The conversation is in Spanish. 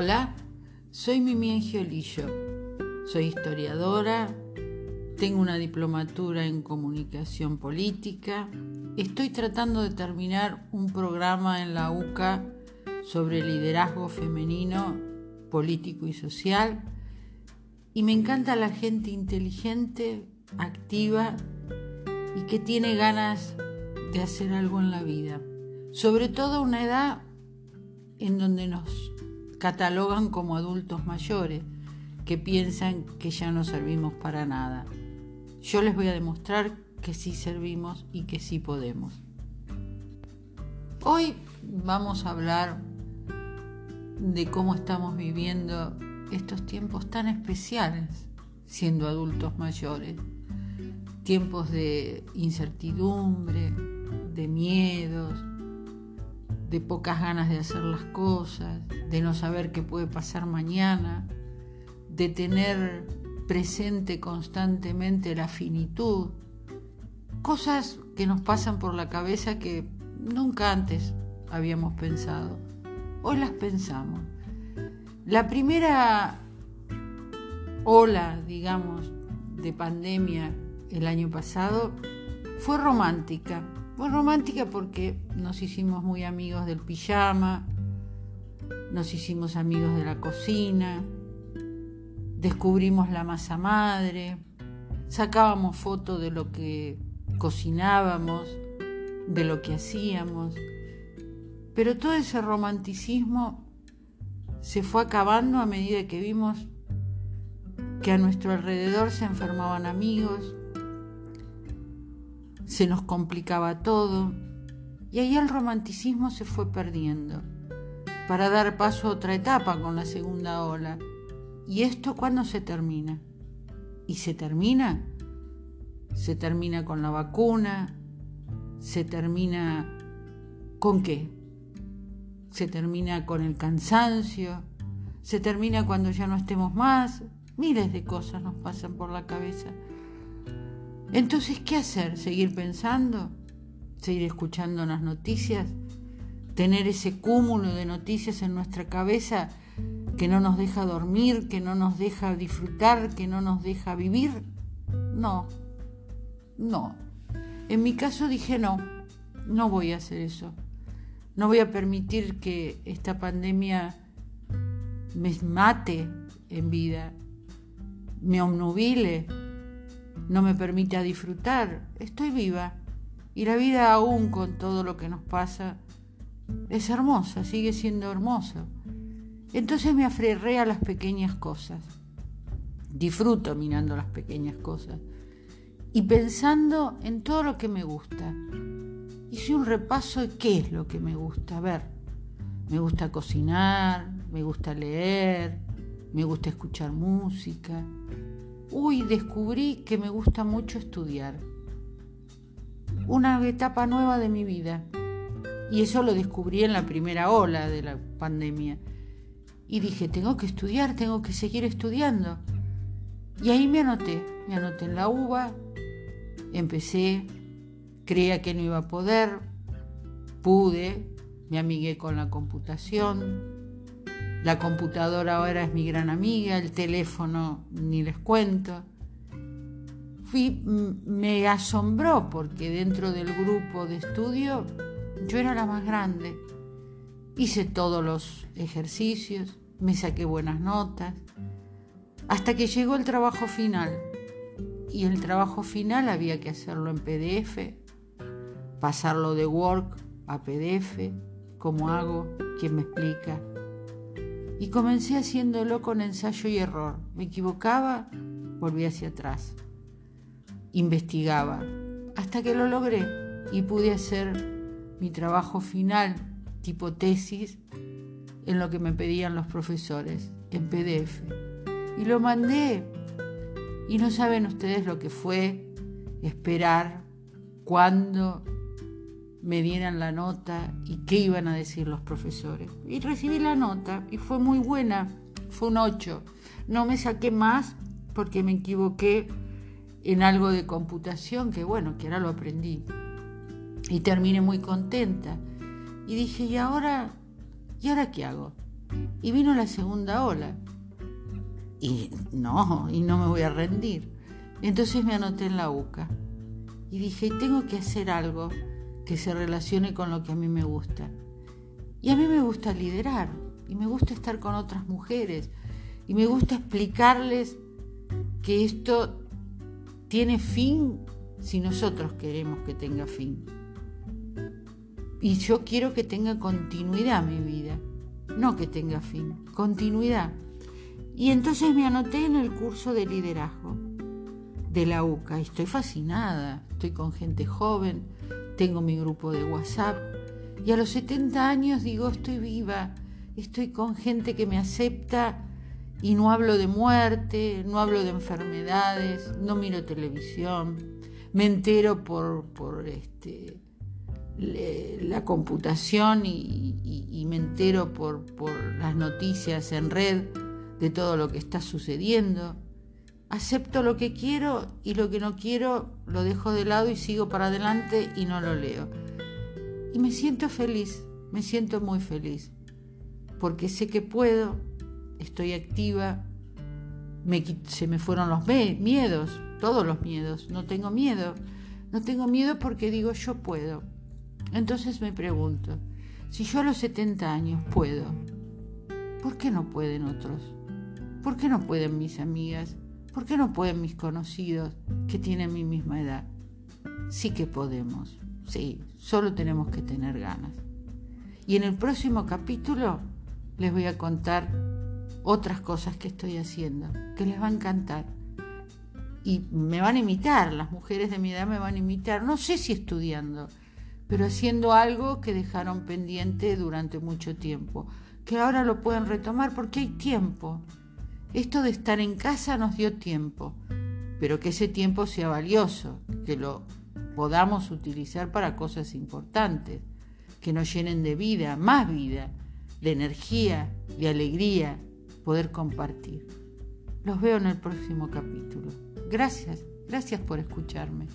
Hola, soy Mimi Angiolillo. Soy historiadora, tengo una diplomatura en comunicación política. Estoy tratando de terminar un programa en la UCA sobre liderazgo femenino, político y social. Y me encanta la gente inteligente, activa y que tiene ganas de hacer algo en la vida. Sobre todo a una edad en donde nos catalogan como adultos mayores que piensan que ya no servimos para nada. Yo les voy a demostrar que sí servimos y que sí podemos. Hoy vamos a hablar de cómo estamos viviendo estos tiempos tan especiales siendo adultos mayores. Tiempos de incertidumbre, de miedos, de pocas ganas de hacer las cosas, de no saber qué puede pasar mañana, de tener presente constantemente la finitud, cosas que nos pasan por la cabeza que nunca antes habíamos pensado. Hoy las pensamos. La primera ola, digamos, de pandemia el año pasado fue romántica, fue romántica porque nos hicimos muy amigos del pijama, nos hicimos amigos de la cocina, descubrimos la masa madre, sacábamos fotos de lo que cocinábamos, de lo que hacíamos, pero todo ese romanticismo se fue acabando a medida que vimos que a nuestro alrededor se enfermaban amigos, se nos complicaba todo y ahí el romanticismo se fue perdiendo para dar paso a otra etapa con la segunda ola. ¿Y esto cuándo se termina? ¿Y se termina? Se termina con la vacuna, se termina con qué? Se termina con el cansancio, se termina cuando ya no estemos más. Miles de cosas nos pasan por la cabeza. Entonces, ¿qué hacer? ¿Seguir pensando? ¿Seguir escuchando las noticias? ¿Tener ese cúmulo de noticias en nuestra cabeza que no nos deja dormir, que no nos deja disfrutar, que no nos deja vivir? No, no. En mi caso dije no, no voy a hacer eso. No voy a permitir que esta pandemia me mate en vida, me obnubile no me permite disfrutar. Estoy viva. Y la vida aún con todo lo que nos pasa es hermosa, sigue siendo hermosa. Entonces me aferré a las pequeñas cosas. Disfruto mirando las pequeñas cosas y pensando en todo lo que me gusta. Hice un repaso de qué es lo que me gusta. Ver, me gusta cocinar, me gusta leer, me gusta escuchar música, uy, descubrí que me gusta mucho estudiar. Una etapa nueva de mi vida. Y eso lo descubrí en la primera ola de la pandemia. Y dije, tengo que estudiar, tengo que seguir estudiando. Y ahí me anoté, me anoté en la UBA, empecé, creía que no iba a poder, pude, me amigué con la computación, la computadora ahora es mi gran amiga, el teléfono ni les cuento. Fui, me asombró porque dentro del grupo de estudio yo era la más grande. Hice todos los ejercicios, me saqué buenas notas, hasta que llegó el trabajo final. Y el trabajo final había que hacerlo en PDF, pasarlo de Word a PDF. ¿Cómo hago? ¿Quién me explica? Y comencé haciéndolo con ensayo y error. Me equivocaba, volví hacia atrás. Investigaba, hasta que lo logré y pude hacer mi trabajo final, tipo tesis, en lo que me pedían los profesores, en PDF. Y lo mandé. Y no saben ustedes lo que fue esperar cuando me dieran la nota y qué iban a decir los profesores. Y recibí la nota y fue muy buena, fue un 8. No me saqué más porque me equivoqué en algo de computación, que bueno, que ahora lo aprendí. Y terminé muy contenta. Y dije, ¿y ahora, ¿y ahora qué hago? Y vino la segunda ola. Y no, y no me voy a rendir. Entonces me anoté en la UCA y dije, tengo que hacer algo que se relacione con lo que a mí me gusta. Y a mí me gusta liderar, y me gusta estar con otras mujeres, y me gusta explicarles que esto tiene fin si nosotros queremos que tenga fin. Y yo quiero que tenga continuidad mi vida, no que tenga fin, continuidad. Y entonces me anoté en el curso de liderazgo de la UCA y estoy fascinada, estoy con gente joven, tengo mi grupo de WhatsApp y a los 70 años digo, estoy viva, estoy con gente que me acepta y no hablo de muerte, no hablo de enfermedades, no miro televisión, me entero por, por este, la computación y, me entero por, por las noticias en red de todo lo que está sucediendo. Acepto lo que quiero y lo que no quiero lo dejo de lado y sigo para adelante y no lo leo. Y me siento feliz, me siento muy feliz, porque sé que puedo, estoy activa, se me fueron los miedos, todos los miedos, no tengo miedo, no tengo miedo porque digo yo puedo. Entonces me pregunto, si yo a los 70 años puedo, ¿por qué no pueden otros? ¿Por qué no pueden mis amigas? ¿Por qué no pueden mis conocidos que tienen mi misma edad? Sí que podemos, sí, solo tenemos que tener ganas. Y en el próximo capítulo les voy a contar otras cosas que estoy haciendo, que les va a encantar. Y me van a imitar, las mujeres de mi edad me van a imitar, no sé si estudiando, pero haciendo algo que dejaron pendiente durante mucho tiempo, que ahora lo pueden retomar porque hay tiempo. Esto de estar en casa nos dio tiempo, pero que ese tiempo sea valioso, que lo podamos utilizar para cosas importantes, que nos llenen de vida, más vida, de energía, de alegría, poder compartir. Los veo en el próximo capítulo. Gracias, gracias por escucharme.